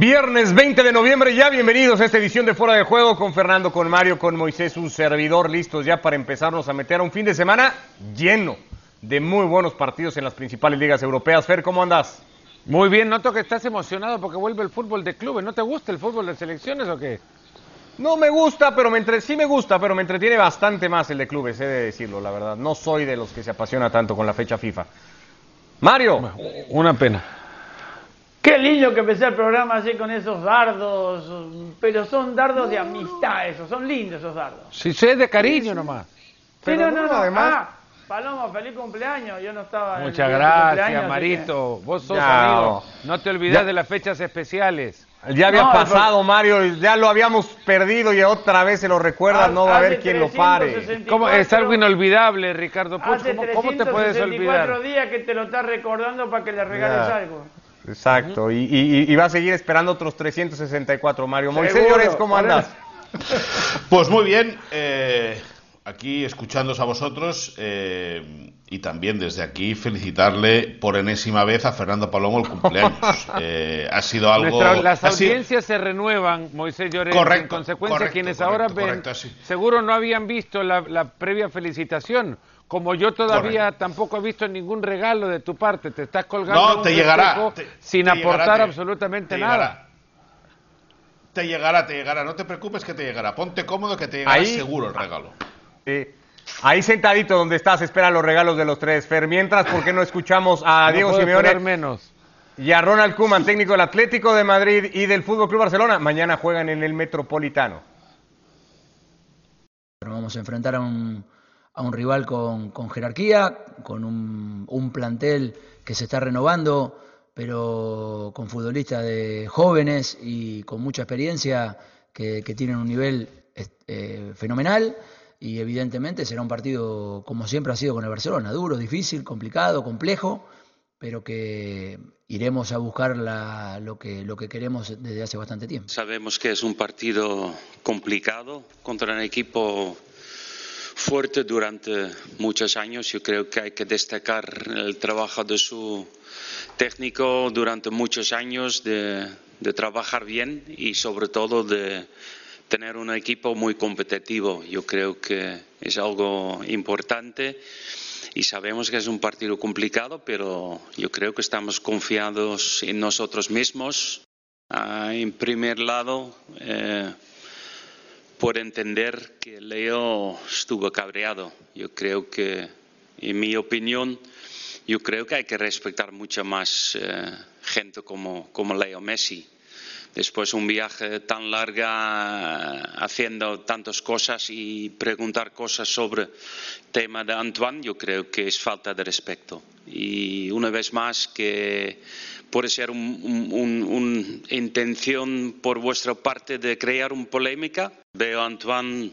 Viernes 20 de noviembre, ya bienvenidos a esta edición de Fuera de Juego con Fernando, con Mario, con Moisés, un servidor listos ya para empezarnos a meter a un fin de semana lleno de muy buenos partidos en las principales ligas europeas. Fer, ¿cómo andas? Muy bien, noto que estás emocionado porque vuelve el fútbol de clubes. ¿No te gusta el fútbol de selecciones o qué? No me gusta, pero me entre... sí me gusta, pero me entretiene bastante más el de clubes, he de decirlo, la verdad. No soy de los que se apasiona tanto con la fecha FIFA. Mario. Una pena. Qué lindo que empecé el programa así con esos dardos, pero son dardos de amistad esos, son lindos esos dardos. Si sé de cariño nomás. Sí, no, no, no, además... Ah, Paloma, feliz cumpleaños, yo no estaba Muchas gracias, Marito. Vos sos amigo. No te olvides de las fechas especiales. Ya había pasado, Mario, ya lo habíamos perdido y otra vez se lo recuerda, no va a haber quien lo pare. ¿Cómo? Es algo inolvidable, Ricardo Puch. ¿Cómo, te puedes olvidar? cuatro días que te lo estás recordando para que le regales algo. Exacto, y, va a seguir esperando otros 364, Mario. Moisés Llores, ¿cómo andas? Pues muy bien, eh, aquí escuchándos a vosotros eh, y también desde aquí felicitarle por enésima vez a Fernando Palomo el cumpleaños. Eh, ha sido algo... las audiencias se renuevan, Moisés Llores, en consecuencia quienes ahora ven, seguro no habían visto la, la previa felicitación como yo todavía tampoco he visto ningún regalo de tu parte, te estás colgando no, te llegará, sin aportar absolutamente nada. Te llegará, te llegará, no te preocupes que te llegará. Ponte cómodo que te llegará seguro el regalo. Ahí sentadito donde estás, espera los regalos de los tres. Fer, mientras, ¿por qué no escuchamos a Diego Simeone menos. y a Ronald Koeman, técnico del Atlético de Madrid y del Fútbol Club Barcelona? Mañana juegan en el Metropolitano. Vamos a enfrentar a un a un rival con, jerarquía, con un, plantel que se está renovando, pero con futbolistas de jóvenes y con mucha experiencia que, tienen un nivel eh, fenomenal y evidentemente será un partido como siempre ha sido con el Barcelona, duro, difícil, complicado, complejo, pero que iremos a buscar lo, que, lo que queremos desde hace bastante tiempo. Sabemos que es un partido complicado contra un equipo fuerte durante muchos años. Yo creo que hay que destacar el trabajo de su técnico durante muchos años de, trabajar bien y sobre todo de tener un equipo muy competitivo. Yo creo que es algo importante y sabemos que es un partido complicado, pero yo creo que estamos confiados en nosotros mismos. Ah, en primer lado, eh, por entender que Leo estuvo cabreado. Yo creo que, en mi opinión, yo creo que hay que respetar mucho más eh, gente como, como Leo Messi. Después un viaje tan largo haciendo tantas cosas y preguntar cosas sobre el tema de Antoine, yo creo que es falta de respeto. Y una vez más que puede ser una intención por vuestra parte de crear una polémica. Veo a Antoine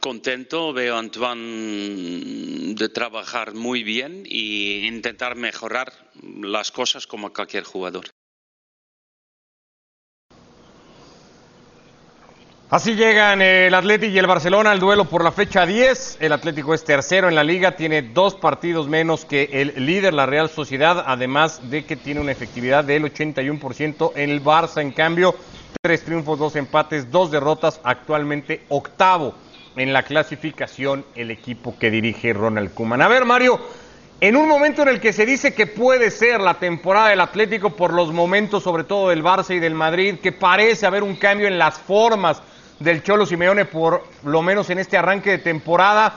contento, veo a Antoine de trabajar muy bien e intentar mejorar las cosas como cualquier jugador. Así llegan el Atlético y el Barcelona al duelo por la fecha 10. El Atlético es tercero en la liga, tiene dos partidos menos que el líder, la Real Sociedad, además de que tiene una efectividad del 81%. El Barça, en cambio, tres triunfos, dos empates, dos derrotas, actualmente octavo en la clasificación el equipo que dirige Ronald Koeman. A ver, Mario, en un momento en el que se dice que puede ser la temporada del Atlético por los momentos, sobre todo del Barça y del Madrid, que parece haber un cambio en las formas del Cholo Simeone, por lo menos en este arranque de temporada.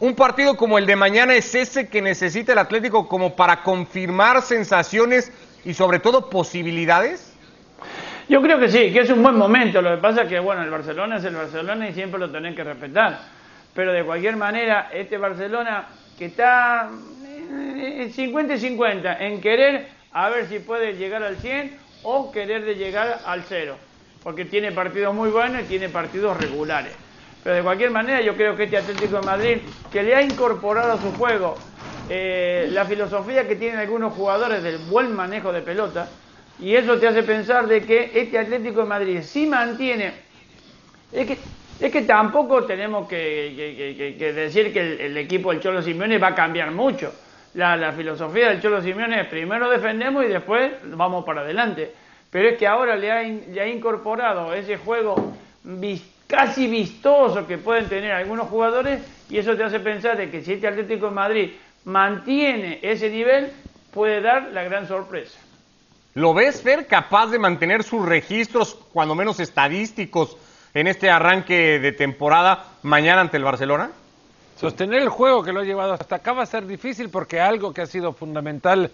Un partido como el de mañana es ese que necesita el Atlético como para confirmar sensaciones y sobre todo posibilidades. Yo creo que sí, que es un buen momento. Lo que pasa es que, bueno, el Barcelona es el Barcelona y siempre lo tenés que respetar. Pero de cualquier manera, este Barcelona que está 50 y 50 en querer a ver si puede llegar al 100 o querer de llegar al 0 porque tiene partidos muy buenos y tiene partidos regulares. Pero de cualquier manera yo creo que este Atlético de Madrid, que le ha incorporado a su juego eh, la filosofía que tienen algunos jugadores del buen manejo de pelota, y eso te hace pensar de que este Atlético de Madrid sí mantiene, es que, es que tampoco tenemos que, decir que el, equipo del Cholo Simeone va a cambiar mucho. La, la filosofía del Cholo Simeone es primero defendemos y después vamos para adelante pero es que ahora le ha, le ha incorporado ese juego casi vistoso que pueden tener algunos jugadores y eso te hace pensar de que si este Atlético de Madrid mantiene ese nivel, puede dar la gran sorpresa. ¿Lo ves, Fer, capaz de mantener sus registros, cuando menos estadísticos, en este arranque de temporada mañana ante el Barcelona? Sostener el juego que lo ha llevado hasta acá va a ser difícil porque algo que ha sido fundamental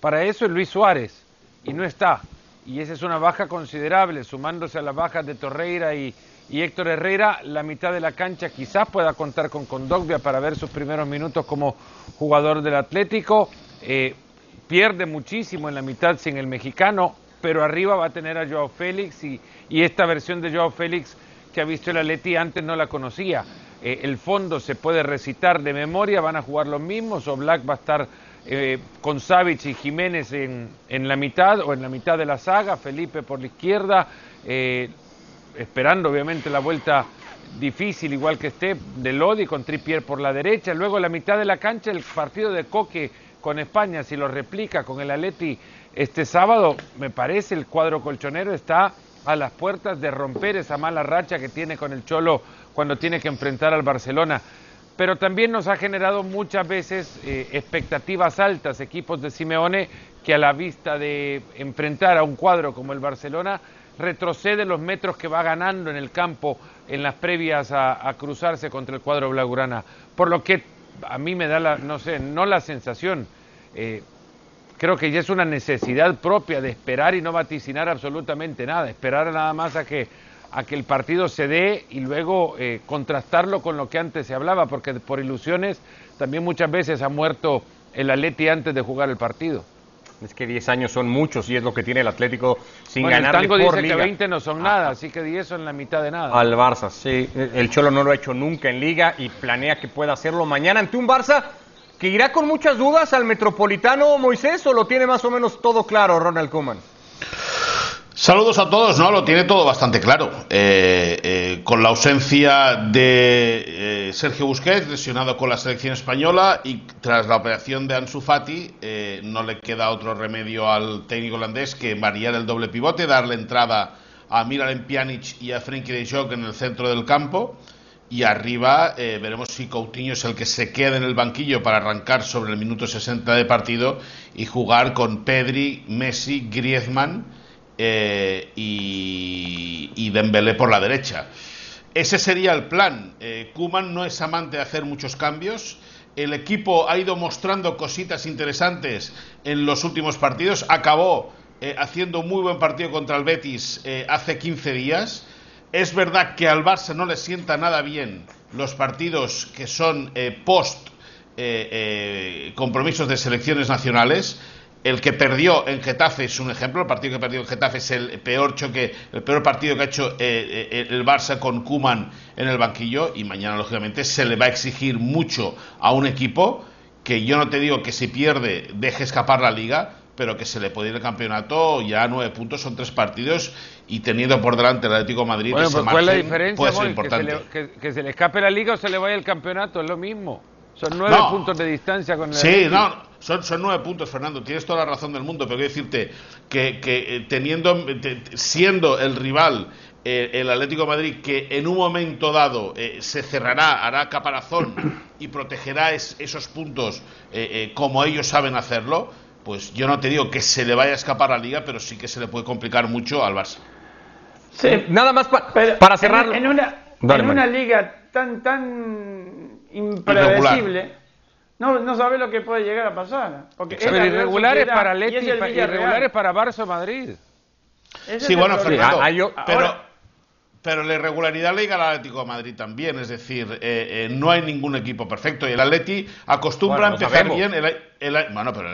para eso es Luis Suárez y no está. Y esa es una baja considerable, sumándose a las bajas de Torreira y, Héctor Herrera, la mitad de la cancha quizás pueda contar con Condogbia para ver sus primeros minutos como jugador del Atlético. Eh, pierde muchísimo en la mitad sin el mexicano, pero arriba va a tener a Joao Félix y, esta versión de Joao Félix que ha visto el Atleti antes no la conocía. Eh, el fondo se puede recitar de memoria, van a jugar los mismos, o Black va a estar eh, con Savic y Jiménez en, la mitad o en la mitad de la saga, Felipe por la izquierda, eh, esperando obviamente la vuelta difícil, igual que esté, de Lodi con Trippier por la derecha, luego la mitad de la cancha el partido de Coque con España, si lo replica con el Atleti este sábado, me parece el cuadro colchonero está a las puertas de romper esa mala racha que tiene con el Cholo cuando tiene que enfrentar al Barcelona. Pero también nos ha generado muchas veces eh, expectativas altas equipos de Simeone que a la vista de enfrentar a un cuadro como el Barcelona retrocede los metros que va ganando en el campo en las previas a, cruzarse contra el cuadro blaugrana. Por lo que a mí me da la, no sé, no la sensación, eh, creo que ya es una necesidad propia de esperar y no vaticinar absolutamente nada, esperar nada más a que, a que el partido se dé y luego eh, contrastarlo con lo que antes se hablaba, porque por ilusiones también muchas veces ha muerto el Atleti antes de jugar el partido. Es que 10 años son muchos y es lo que tiene el Atlético sin ganar el tango dice que 20 no son nada, así que 10 son la mitad de nada. Al Barça, sí. El Cholo no lo ha hecho nunca en Liga y planea que pueda hacerlo mañana ante un Barça que irá con muchas dudas al Metropolitano Moisés o lo tiene más o menos todo claro Ronald Koeman. Saludos a todos, ¿no? Lo tiene todo bastante claro. Eh, eh, con la ausencia de eh, Sergio Busquets, lesionado con la selección española, y tras la operación de Ansu Fati, no le queda otro remedio al técnico holandés que variar el doble pivote, darle entrada a Miralem Pjanic y a Frenkie de Jong en el centro del campo. Y arriba veremos si Coutinho es el que se queda en el banquillo para arrancar sobre el minuto 60 de partido y jugar con Pedri, Messi, Griezmann eh, y, y, Dembélé por la derecha. Ese sería el plan. Eh, Kuman no es amante de hacer muchos cambios. El equipo ha ido mostrando cositas interesantes en los últimos partidos. Acabó eh, haciendo un muy buen partido contra el Betis hace 15 días. Es verdad que al Barça no le sienta nada bien los partidos que son post compromisos de selecciones nacionales el que perdió en Getafe es un ejemplo, el partido que perdió en Getafe es el peor choque, el peor partido que ha hecho eh, eh, el Barça con Kuman en el banquillo y mañana lógicamente se le va a exigir mucho a un equipo que yo no te digo que si pierde deje escapar la liga, pero que se le puede ir el campeonato ya a nueve puntos, son tres partidos y teniendo por delante el Atlético de Madrid ese pues, ¿cuál es la diferencia, puede ser importante. Que se, le, escape la liga o se le vaya el campeonato, es lo mismo. Son nueve puntos de distancia con el Sí, no, son, son nueve puntos, Fernando. Tienes toda la razón del mundo, pero quiero decirte que, que eh, teniendo, siendo el rival eh, el Atlético de Madrid, que en un momento dado eh, se cerrará, hará caparazón y protegerá esos puntos como ellos saben hacerlo, pues yo no te digo que se le vaya a escapar a la liga, pero sí que se le puede complicar mucho al Barça. Sí, nada más para cerrar. En, una, en una liga tan, tan imprevisible no, no sabe lo que puede llegar a pasar. Porque es irregulares para Leti y irregulares para Barça Madrid. sí, bueno, Fernando, pero, pero la irregularidad le llega al Atlético de Madrid también. Es decir, eh, eh, no hay ningún equipo perfecto. Y el Atleti acostumbra a empezar bien. El, bueno, pero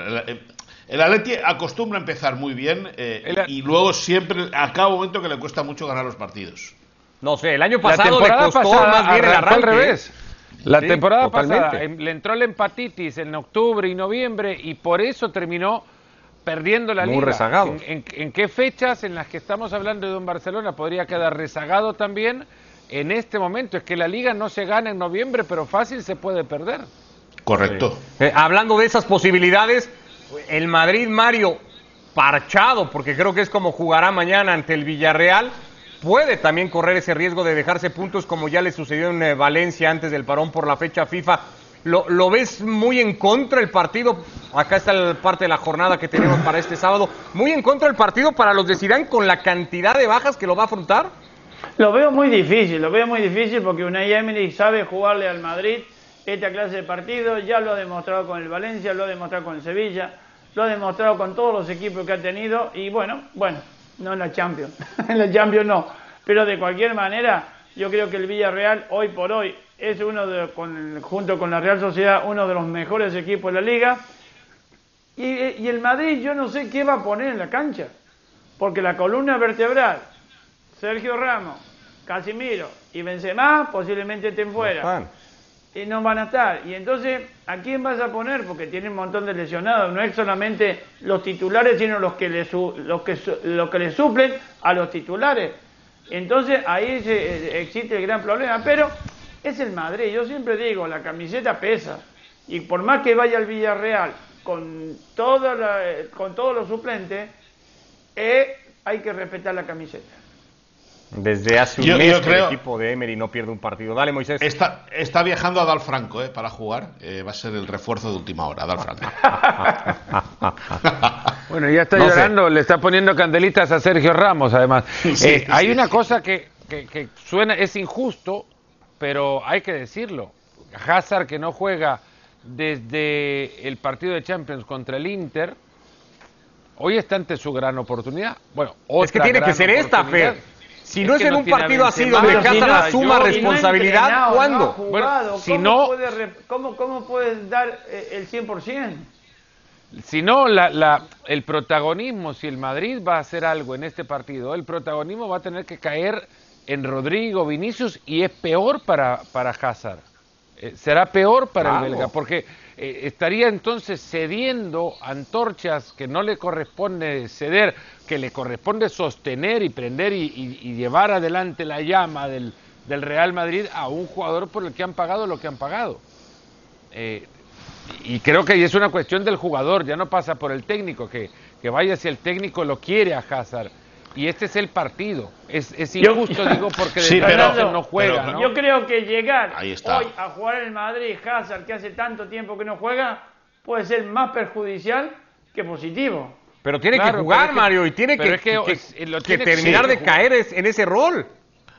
el, Atleti acostumbra a empezar muy bien eh, y luego siempre, a cada momento que le cuesta mucho ganar los partidos. No sé, el año pasado le costó más bien el arranque. al revés. La temporada pasada em, le entró la empatitis en octubre y noviembre y por eso terminó perdiendo la Muy rezagado. ¿En, qué fechas en las que estamos hablando de un Barcelona podría quedar rezagado también? En este momento es que la liga no se gana en noviembre, pero fácil se puede perder. Correcto. Eh, hablando de esas posibilidades, el Madrid, Mario, parchado, porque creo que es como jugará mañana ante el Villarreal, puede también correr ese riesgo de dejarse puntos como ya le sucedió en eh, Valencia antes del parón por la fecha FIFA. ¿Lo, ¿Lo, ves muy en contra el partido? Acá está la parte de la jornada que tenemos para este sábado. ¿Muy en contra el partido para los de Zidane con la cantidad de bajas que lo va a afrontar? Lo veo muy difícil, lo veo muy difícil porque Unai Emery sabe jugarle al Madrid esta clase de partido, ya lo ha demostrado con el Valencia, lo ha demostrado con el Sevilla, lo ha demostrado con todos los equipos que ha tenido y bueno, bueno, no en la Champions, en la Champions no, pero de cualquier manera yo creo que el Villarreal hoy por hoy es uno de, junto con la Real Sociedad, uno de los mejores equipos de la liga. Y, y el Madrid yo no sé qué va a poner en la cancha, porque la columna vertebral, Sergio Ramos, Casimiro y Benzema posiblemente estén fuera y no van a estar. Y entonces, ¿a quién vas a poner? Porque tiene un montón de lesionados. No es solamente los titulares, sino los que le, los que, los que le suplen a los titulares. Entonces, ahí eh, existe el gran problema. Pero es el Madrid. Yo siempre digo, la camiseta pesa. Y por más que vaya al Villarreal con, toda con todos los suplentes, eh, hay que respetar la camiseta. Desde hace un mes que el equipo de Emery no pierde un partido. Dale, Moisés. Está, está viajando a Dal Franco eh, para jugar. Eh, va a ser el refuerzo de última hora, Dal Franco. bueno, ya está llorando, le está poniendo candelitas a Sergio Ramos, además. Eh, hay una cosa que, que, suena, es injusto, pero hay que decirlo. Hazard, que no juega desde el partido de Champions contra el Inter, hoy está ante su gran oportunidad. Bueno, es que tiene que ser esta, Fer. Si no es, en un partido así donde Casa la suma responsabilidad, ¿cuándo? bueno, si no, ¿cómo, ¿cómo, puedes dar eh, el 100%? Si no, la, el protagonismo, si el Madrid va a hacer algo en este partido, el protagonismo va a tener que caer en Rodrigo, Vinicius y es peor para, para Hazard. Eh, será peor para el belga, porque eh, estaría entonces cediendo antorchas que no le corresponde ceder, que le corresponde sostener y prender y, llevar adelante la llama del, Real Madrid a un jugador por el que han pagado lo que han pagado. Eh, y creo que es una cuestión del jugador, ya no pasa por el técnico, que, que vaya si el técnico lo quiere a Hazard y este es el partido. Es, es injusto, digo, porque sí, no juega. Yo creo que llegar hoy a jugar en Madrid, Hazard, que hace tanto tiempo que no juega, puede ser más perjudicial que positivo. Pero tiene que jugar, Mario, y tiene que, que, terminar de caer en ese rol.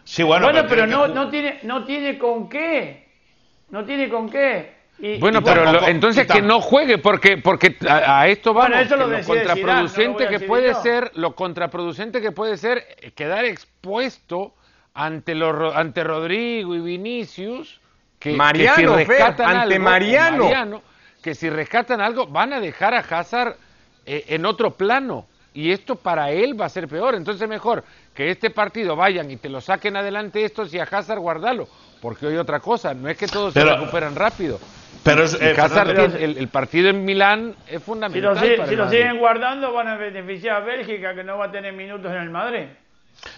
Sí, bueno, bueno pero, no, no, tiene, no tiene con qué. No tiene con qué bueno, pero entonces que no juegue, porque, porque a, esto vamos, lo, contraproducente que puede ser, lo contraproducente que puede ser quedar expuesto ante, los, ante Rodrigo y Vinicius, que, Mariano, si rescatan ante Mariano. que si rescatan algo van a dejar a Hazard eh, en otro plano. Y esto para él va a ser peor. Entonces mejor que este partido vayan y te lo saquen adelante estos y a Hazard guardalo. Porque hay otra cosa, no es que todos se recuperan rápido. Pero eh, el, partido en Milán es fundamental. Si lo, siguen guardando, van a beneficiar a Bélgica, que no va a tener minutos en el Madrid.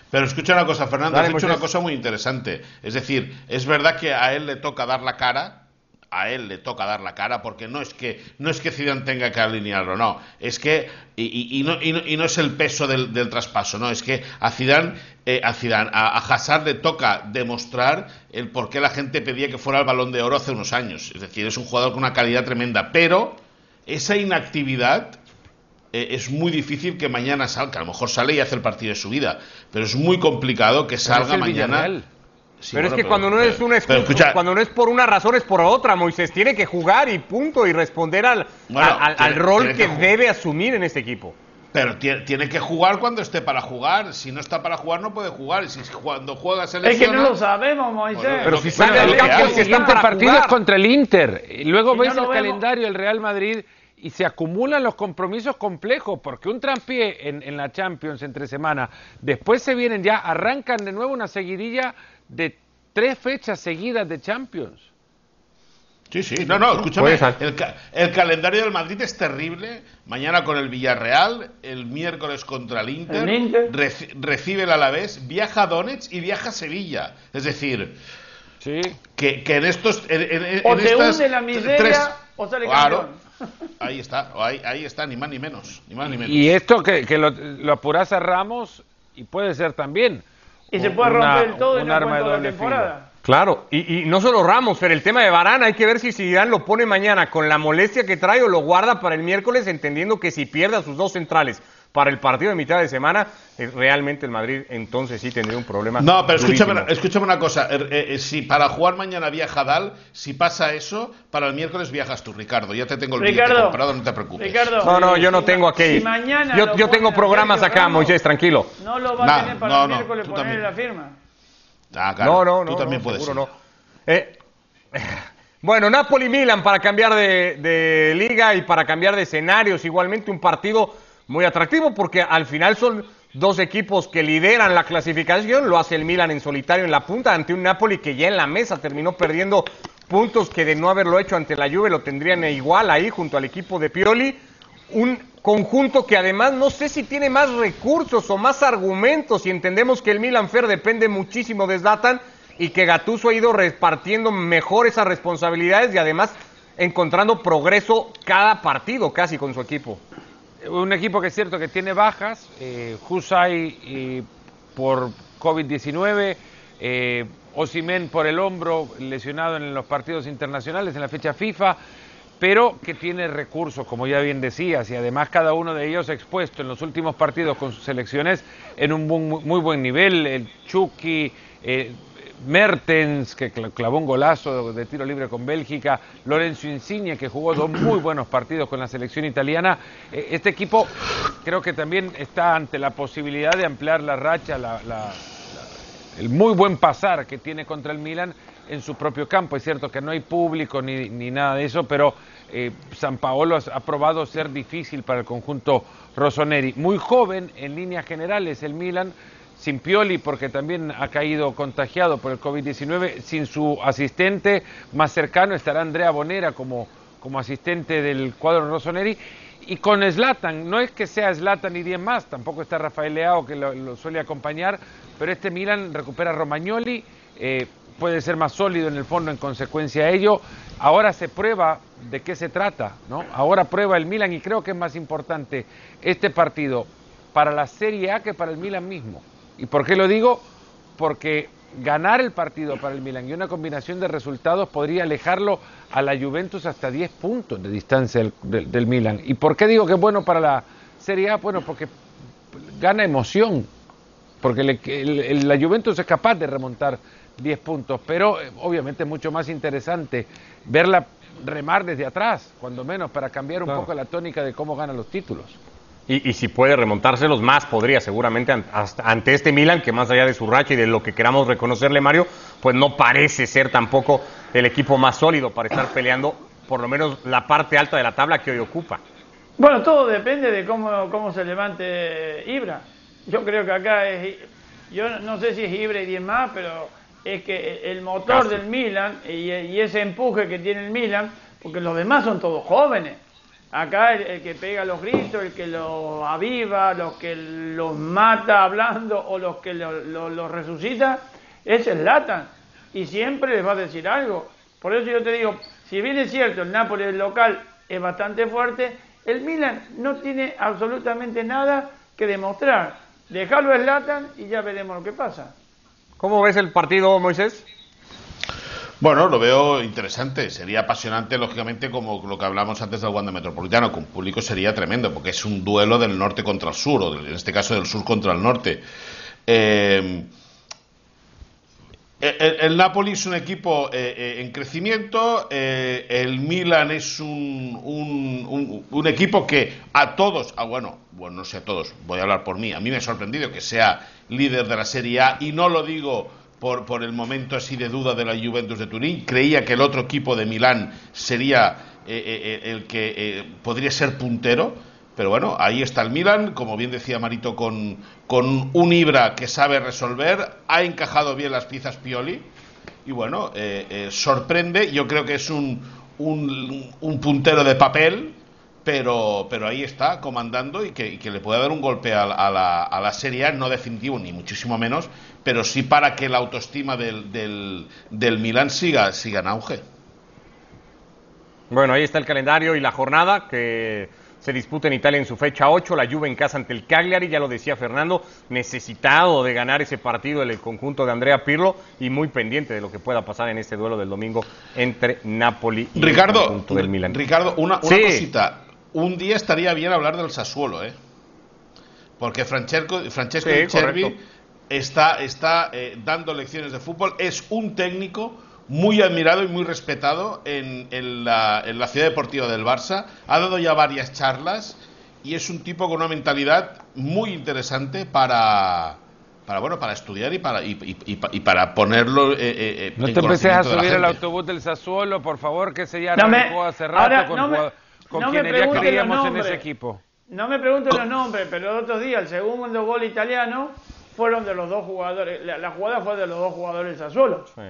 Pero escucha una cosa, Fernando, has dicho una cosa muy interesante. Es decir, es verdad que a él le toca dar la cara, a él le toca dar la cara porque no es que no es que Zidane tenga que alinearlo, no, es que y, no, y no, es el peso del, traspaso, no, es que a Zidane eh, a Zidane, a, Hazard le toca demostrar el por qué la gente pedía que fuera el Balón de Oro hace unos años, es decir, es un jugador con una calidad tremenda, pero esa inactividad eh, es muy difícil que mañana salga, a lo mejor sale y hace el partido de su vida, pero es muy complicado que salga mañana pero es que cuando no es una cuando no es por una razón es por otra, Moisés. Tiene que jugar y punto y responder al, al, rol que, debe asumir en este equipo. Pero tiene, que jugar cuando esté para jugar. Si no está para jugar, no puede jugar. Y si cuando juega se lesiona... Es que no lo sabemos, Moisés. pero si sale al campo, el siguiente partido es contra el Inter. Y luego ves el calendario del Real Madrid y se acumulan los compromisos complejos, porque un trampié en, en la Champions entre semana, después se vienen ya, arrancan de nuevo una seguidilla de tres fechas seguidas de Champions. Sí, sí, no, no, escúchame, el, calendario del Madrid es terrible. Mañana con el Villarreal, el miércoles contra el Inter, recibe el Alavés, viaja a Donetsk y viaja a Sevilla. Es decir, sí. que, en estos... En, o hunde la miseria o sale claro, Ahí está, ahí, ahí está, ni más ni menos, ni más ni menos. Y esto que, que lo, lo apuras a Ramos y puede ser también. Y se puede romper el todo no arma de doble temporada. Claro, y, y, no solo Ramos, pero el tema de Varane, hay que ver si Zidane lo pone mañana con la molestia que trae o lo guarda para el miércoles, entendiendo que si pierde a sus dos centrales para el partido de mitad de semana, eh, realmente el Madrid entonces sí tendría un problema. No, pero escúchame, escúchame, una cosa. Er, eh, eh, si para jugar mañana viaja Dal, si pasa eso, para el miércoles viajas tú, Ricardo. Ya te tengo el Ricardo, comprado, no te preocupes. Ricardo, no, no, yo no tengo aquí. yo, yo tengo programas acá, Moisés, tranquilo. No lo va a tener para el miércoles poner la firma. Ah, no, no, no. Tú también puedes. Seguro eh, bueno, Napoli-Milan para cambiar de, liga y para cambiar de escenarios. Igualmente un partido muy atractivo porque al final son dos equipos que lideran la clasificación. Lo hace el Milan en solitario en la punta ante un Napoli que ya en la mesa terminó perdiendo puntos que de no haberlo hecho ante la Juve lo tendrían igual ahí junto al equipo de Pioli. Un conjunto que además no sé si tiene más recursos o más argumentos y entendemos que el Milan Fer depende muchísimo de Zlatan y que Gatuso ha ido repartiendo mejor esas responsabilidades y además encontrando progreso cada partido casi con su equipo. Un equipo que es cierto que tiene bajas, eh, Husay eh, por COVID-19, eh, Osimen por el hombro lesionado en los partidos internacionales en la fecha FIFA, pero que tiene recursos, como ya bien decías, y además cada uno de ellos expuesto en los últimos partidos con sus selecciones en un muy, buen nivel. El Chucky, eh, Mertens, que clavó un golazo de tiro libre con Bélgica, Lorenzo Insigne, que jugó dos muy buenos partidos con la selección italiana. Eh, este equipo creo que también está ante la posibilidad de ampliar la racha, el muy buen pasar que tiene contra el Milan en su propio campo. Es cierto que no hay público ni, ni nada de eso, pero eh, San Paolo ha probado ser difícil para el conjunto Rossoneri. Muy joven en líneas generales el Milan, sin Pioli porque también ha caído contagiado por el COVID-19, sin su asistente más cercano estará Andrea Bonera como, como asistente del cuadro Rossoneri. Y con Slatan, no es que sea Slatan y 10 más, tampoco está Rafael Leao que lo, suele acompañar, pero este Milan recupera a Romagnoli, eh, puede ser más sólido en el fondo en consecuencia de ello. Ahora se prueba de qué se trata, ¿no? Ahora prueba el Milan y creo que es más importante este partido para la Serie A que para el Milan mismo. ¿Y por qué lo digo? Porque ganar el partido para el Milan y una combinación de resultados podría alejarlo a la Juventus hasta 10 puntos de distancia del, Milan. ¿Y por qué digo que es bueno para la Serie A? Bueno, porque gana emoción, porque la Juventus es capaz de remontar 10 puntos, pero eh, obviamente es mucho más interesante verla remar desde atrás, cuando menos, para cambiar un poco la tónica de cómo ganan los títulos. Y, si puede remontárselos más, podría seguramente ante este Milan, que más allá de su racha y de lo que queramos reconocerle, Mario, pues no parece ser tampoco el equipo más sólido para estar peleando por lo menos la parte alta de la tabla que hoy ocupa. Bueno, todo depende de cómo, cómo se levante Ibra. Yo creo que acá es, yo no sé si es Ibra y 10 más, pero es que el motor del Milan y, ese empuje que tiene el Milan, porque los demás son todos jóvenes. Acá el, que pega los gritos, el que los aviva, los que los mata hablando o los que los resucita, es el Latan. Y siempre les va a decir algo. Por eso yo te digo, si bien es cierto, el Nápoles local es bastante fuerte, el Milan no tiene absolutamente nada que demostrar. Dejarlo es Latan y ya veremos lo que pasa. ¿Cómo ves el partido, Moisés? Bueno, lo veo interesante. Sería apasionante, lógicamente, como lo que hablamos antes del Wanda Metropolitano. Con público sería tremendo, porque es un duelo del norte contra el sur, o en este caso del sur contra el norte. Eh, el, Napoli es un equipo eh, eh, en crecimiento, el Milan es un, un, equipo que a todos, ah, bueno, bueno, no sé a todos, voy a hablar por mí, a mí me ha sorprendido que sea líder de la Serie A y no lo digo por, por el momento así de duda de la Juventus de Turín, creía que el otro equipo de Milán sería el que podría ser puntero pero bueno, ahí está el Milan, como bien decía Marito, con, con un Ibra que sabe resolver, ha encajado bien las piezas Pioli y bueno, eh, eh, sorprende, yo creo que es un, un, puntero de papel, pero, pero ahí está, comandando y que, le puede dar un golpe a, la, a la Serie A, no definitivo ni muchísimo menos, pero sí para que la autoestima del, del, del Milan siga, siga en auge. Bueno, ahí está el calendario y la jornada que se disputa en Italia en su fecha 8, la Juve en casa ante el Cagliari, ya lo decía Fernando, necesitado de ganar ese partido el conjunto de Andrea Pirlo y muy pendiente de lo que pueda pasar en este duelo del domingo entre Napoli y Ricardo, el conjunto del Milan. Ricardo, una, cosita, un día estaría bien hablar del Sassuolo, ¿eh? Porque Francesco, Francesco está, está eh, dando lecciones de fútbol, es un técnico muy admirado y muy respetado en, la, ciudad deportiva del Barça. Ha dado ya varias charlas y es un tipo con una mentalidad muy interesante para, para bueno para estudiar y para y, para ponerlo eh, eh, eh no te empecé a subir el autobús del Sassuolo por favor que se ya no me, hace rato con, no con quien creíamos en ese equipo no me pregunten los nombres pero el otro día el segundo gol italiano fueron de los dos jugadores la, jugada fue de los dos jugadores del Sassuolo sí.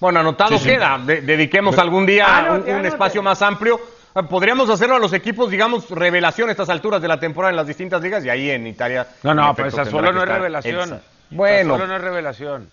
Bueno, anotado queda. dediquemos algún día un, espacio más amplio. Ah, podríamos hacerlo a los equipos, digamos, revelación a estas alturas de la temporada en las distintas ligas y ahí en Italia. No, no, pero esa solo no es revelación. Bueno. Solo no es revelación.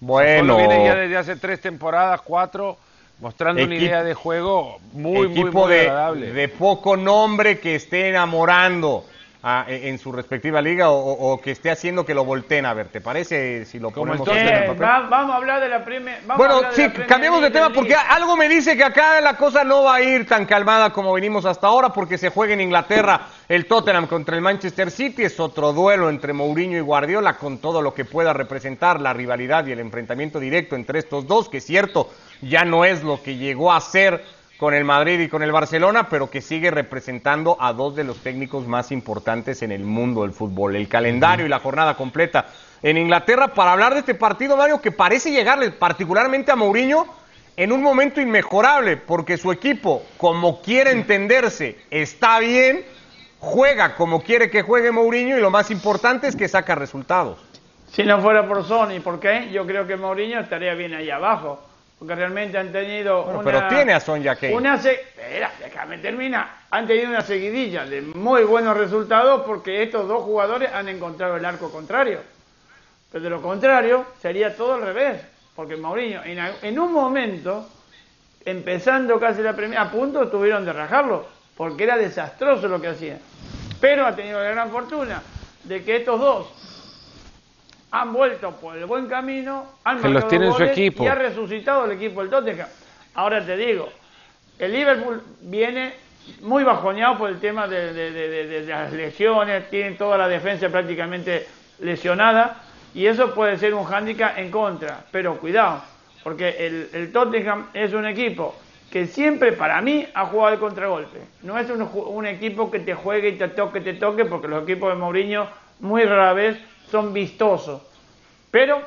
Bueno. viene ya desde hace tres temporadas, cuatro, mostrando una idea de juego muy, muy, muy agradable. de poco nombre que esté enamorando en su respectiva liga o, que esté haciendo que lo volteen a ver. ¿Te parece si lo ponemos en el papel? vamos a hablar de la primera. Bueno, sí, cambiemos de tema porque algo me dice que acá la cosa no va a ir tan calmada como venimos hasta ahora porque se juega en Inglaterra el Tottenham contra el Manchester City. Es otro duelo entre Mourinho y Guardiola con todo lo que pueda representar la rivalidad y el enfrentamiento directo entre estos dos, que es cierto, ya no es lo que llegó a ser con el Madrid y con el Barcelona, pero que sigue representando a dos de los técnicos más importantes en el mundo del fútbol. El calendario y la jornada completa en Inglaterra para hablar de este partido, Mario, que parece llegarle particularmente a Mourinho en un momento inmejorable, porque su equipo, como quiere entenderse, está bien, juega como quiere que juegue Mourinho y lo más importante es que saca resultados. Si no fuera por Sony, ¿por qué? Yo creo que Mourinho estaría bien ahí abajo porque realmente han tenido una, pero tiene a Sonja Kane. Una espera, déjame terminar. Han tenido una seguidilla de muy buenos resultados porque estos dos jugadores han encontrado el arco contrario. Pero de lo contrario, sería todo al revés. Porque Mourinho, en, un momento, empezando casi la primera, a punto tuvieron de rajarlo. Porque era desastroso lo que hacía. Pero ha tenido la gran fortuna de que estos dos han vuelto por el buen camino, han que los tiene su equipo. y ha resucitado el equipo del Tottenham. Ahora te digo, el Liverpool viene muy bajoneado por el tema de, las lesiones, tienen toda la defensa prácticamente lesionada y eso puede ser un hándicap en contra. Pero cuidado, porque el, el, Tottenham es un equipo que siempre para mí ha jugado el contragolpe. No es un, un equipo que te juegue y te toque, te toque, porque los equipos de Mourinho muy rara vez son vistosos. Pero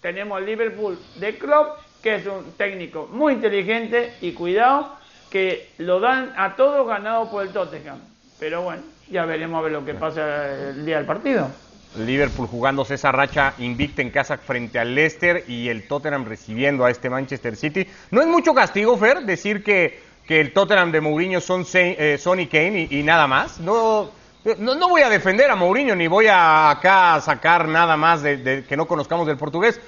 tenemos el Liverpool de Klopp, que es un técnico muy inteligente y cuidado, que lo dan a todos ganado por el Tottenham. Pero bueno, ya veremos a ver lo que pasa el día del partido. Liverpool jugándose esa racha invicta en casa frente al Leicester y el Tottenham recibiendo a este Manchester City. No es mucho castigo, Fer, decir que, que el Tottenham de Mourinho son eh, Sonny Kane y, y, nada más. No, no, voy a defender a Mourinho ni voy a acá sacar nada más de, que no conozcamos del portugués,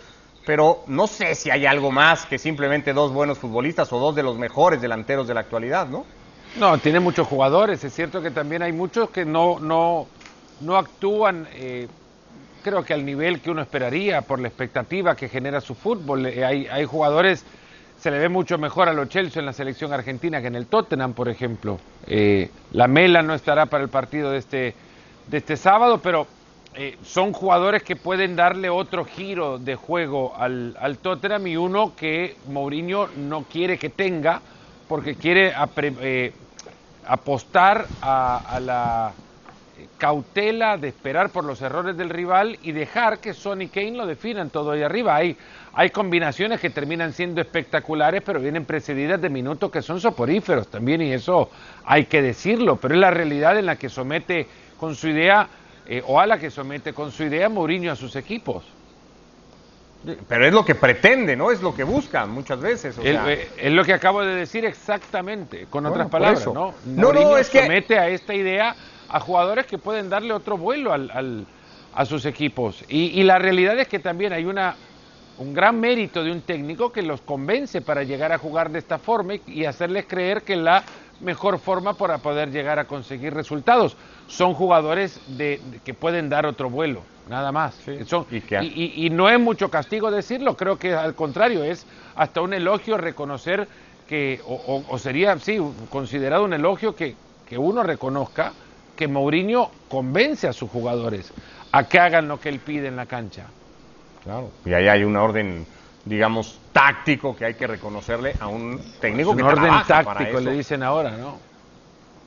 pero no sé si hay algo más que simplemente dos buenos futbolistas o dos de los mejores delanteros de la actualidad, ¿no? No, tiene muchos jugadores. Es cierto que también hay muchos que no, no, no actúan, eh, creo que al nivel que uno esperaría por la expectativa que genera su fútbol. Eh, hay, hay jugadores se le ve mucho mejor a los Chelsea en la selección argentina que en el Tottenham, por ejemplo. Eh, la Mela no estará para el partido de este, de este sábado, pero eh, son jugadores que pueden darle otro giro de juego al, al, Tottenham y uno que Mourinho no quiere que tenga porque quiere eh, apostar a, la cautela de esperar por los errores del rival y dejar que Sonny Kane lo definan todo ahí arriba. Hay hay combinaciones que terminan siendo espectaculares, pero vienen precedidas de minutos que son soporíferos también, y eso hay que decirlo, pero es la realidad en la que somete con su idea, eh, o a la que somete con su idea Mourinho a sus equipos. Pero es lo que pretende, ¿no? Es lo que busca muchas veces. Eh, es lo que acabo de decir exactamente, con otras palabras, ¿no? No, no, es que... somete a esta idea a jugadores que pueden darle otro vuelo al, a sus equipos. y la realidad es que también hay una un gran mérito de un técnico que los convence para llegar a jugar de esta forma y, hacerles creer que la mejor forma para poder llegar a conseguir resultados. Son jugadores de, que pueden dar otro vuelo, nada más. y, no es mucho castigo decirlo, creo que al contrario, es hasta un elogio reconocer que, o, sería, sí, considerado un elogio que, que uno reconozca que Mourinho convence a sus jugadores a que hagan lo que él pide en la cancha. Claro, y ahí hay un orden, digamos, táctico que hay que reconocerle a un técnico que un orden táctico le dicen ahora, ¿no?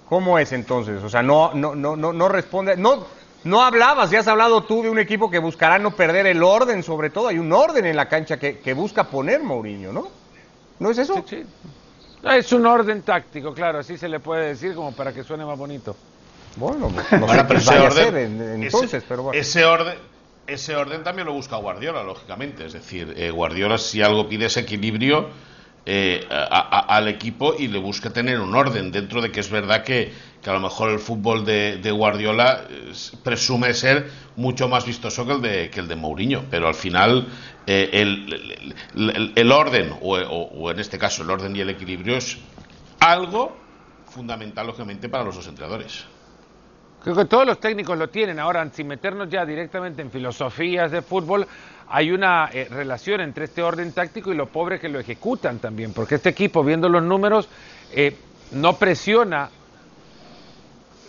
¿Cómo es entonces? O sea, no, no, no, no, no responde, no, no hablabas, ya has hablado tú de un equipo que buscará no perder el orden, sobre todo hay un orden en la cancha que, que busca poner Mourinho, ¿no? ¿No es eso? Sí, sí. Es un orden táctico, claro, así se le puede decir como para que suene más bonito. Bueno, no sé qué ese orden, entonces, pero bueno. Ese orden, ese orden también lo busca Guardiola, lógicamente. Es decir, eh, Guardiola si algo pide ese equilibrio eh, al equipo y le busca tener un orden, dentro de que es verdad que, a lo mejor el fútbol de, Guardiola eh, presume ser mucho más vistoso que el de, que el de Mourinho, pero al final el, el, orden, o, o en este caso el orden y el equilibrio, es algo fundamental, lógicamente, para los dos entrenadores. Creo que todos los técnicos lo tienen. Ahora, sin meternos ya directamente en filosofías de fútbol, hay una eh, relación entre este orden táctico y lo pobre que lo ejecutan también, porque este equipo, viendo los números, eh, no presiona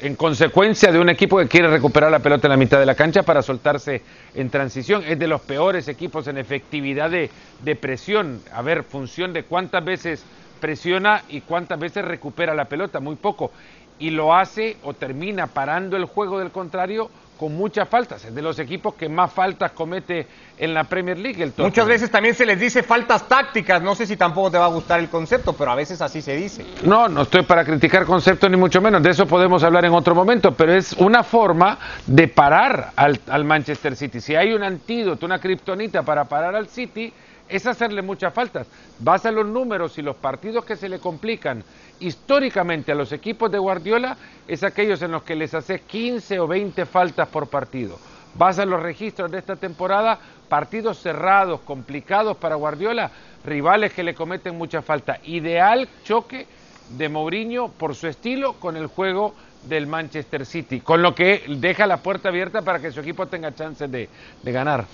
en consecuencia de un equipo que quiere recuperar la pelota en la mitad de la cancha para soltarse en transición. Es de los peores equipos en efectividad de, de presión. A ver, función de cuántas veces presiona y cuántas veces recupera la pelota, muy poco y lo hace o termina parando el juego del contrario con muchas faltas. Es de los equipos que más faltas comete en la Premier League. El Muchas veces también se les dice faltas tácticas. No sé si tampoco te va a gustar el concepto, pero a veces así se dice. No, no estoy para criticar conceptos ni mucho menos. De eso podemos hablar en otro momento. Pero es una forma de parar al, al Manchester City. Si hay un antídoto, una kriptonita para parar al City, es hacerle muchas faltas. Vas a los números y los partidos que se le complican históricamente a los equipos de Guardiola es aquellos en los que les hace 15 o 20 faltas por partido. Vas a los registros de esta temporada, partidos cerrados, complicados para Guardiola, rivales que le cometen mucha falta. Ideal choque de Mourinho por su estilo con el juego del Manchester City, con lo que deja la puerta abierta para que su equipo tenga chances de, de ganar.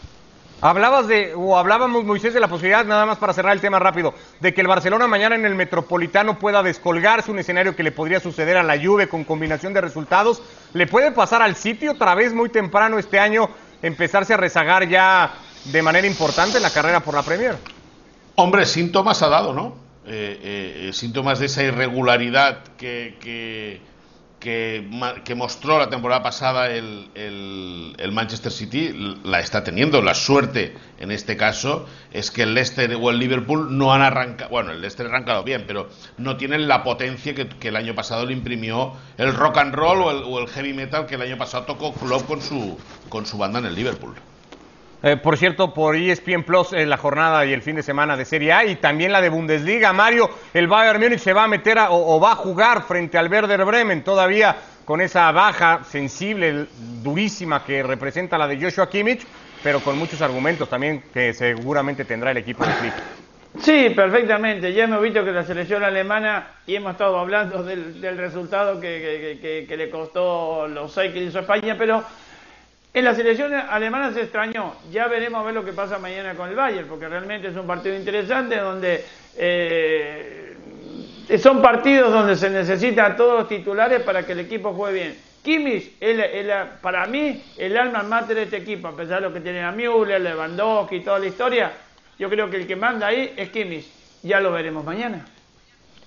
Hablabas de, o hablábamos, Moisés, de la posibilidad, nada más para cerrar el tema rápido, de que el Barcelona mañana en el Metropolitano pueda descolgarse, un escenario que le podría suceder a la Juve con combinación de resultados. ¿Le puede pasar al sitio otra vez muy temprano este año empezarse a rezagar ya de manera importante en la carrera por la Premier? Hombre, síntomas ha dado, ¿no? Eh, eh, eh, síntomas de esa irregularidad que, que que, mostró la temporada pasada el, el, Manchester City la está teniendo. La suerte, en este caso, es que el Leicester o el Liverpool no han arrancado. Bueno, el Leicester ha arrancado bien, pero no tienen la potencia que, el año pasado le imprimió el rock and roll o el, o el, heavy metal que el año pasado tocó Klopp con su, con su banda en el Liverpool. Eh, por cierto, por ESPN Plus en la jornada y el fin de semana de Serie A y también la de Bundesliga. Mario, el Bayern Múnich se va a meter o, va a jugar frente al Werder Bremen todavía con esa baja sensible, durísima que representa la de Joshua Kimmich, pero con muchos argumentos también que seguramente tendrá el equipo de Flick. Sí, perfectamente. Ya hemos visto que la selección alemana, y hemos estado hablando del, resultado que, que, le costó los seis que hizo España, pero en la selección alemana se extrañó. Ya veremos a ver lo que pasa mañana con el Bayern, porque realmente es un partido interesante donde eh, son partidos donde se necesitan todos los titulares para que el equipo juegue bien. Kimmich es, para mí el alma mater de este equipo, a pesar de lo que tiene a Müller, Lewandowski y toda la historia. Yo creo que el que manda ahí es Kimmich. Ya lo veremos mañana.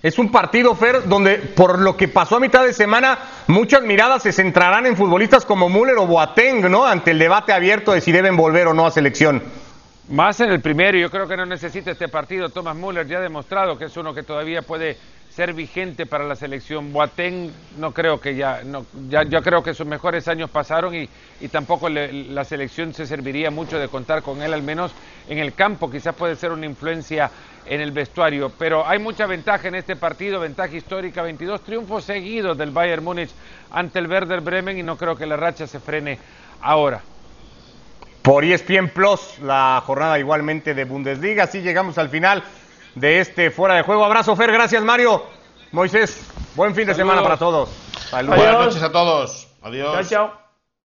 Es un partido, Fer, donde por lo que pasó a mitad de semana, muchas miradas se centrarán en futbolistas como Müller o Boateng, ¿no? Ante el debate abierto de si deben volver o no a selección. Más en el primero, yo creo que no necesita este partido. Thomas Müller ya ha demostrado que es uno que todavía puede ser vigente para la selección. Boateng no creo que ya, no, ya yo creo que sus mejores años pasaron y, y tampoco la selección se serviría mucho de contar con él, al menos en el campo, quizás puede ser una influencia en el vestuario, pero hay mucha ventaja en este partido, ventaja histórica, 22 triunfos seguidos del Bayern Múnich ante el Werder Bremen y no creo que la racha se frene ahora. por ESPN Plus, la jornada igualmente de Bundesliga. Así llegamos al final de este fuera de juego. Abrazo, Fer, gracias Mario. Moisés, buen fin de semana para todos. Buenas noches a todos. Adiós. Chao, chao.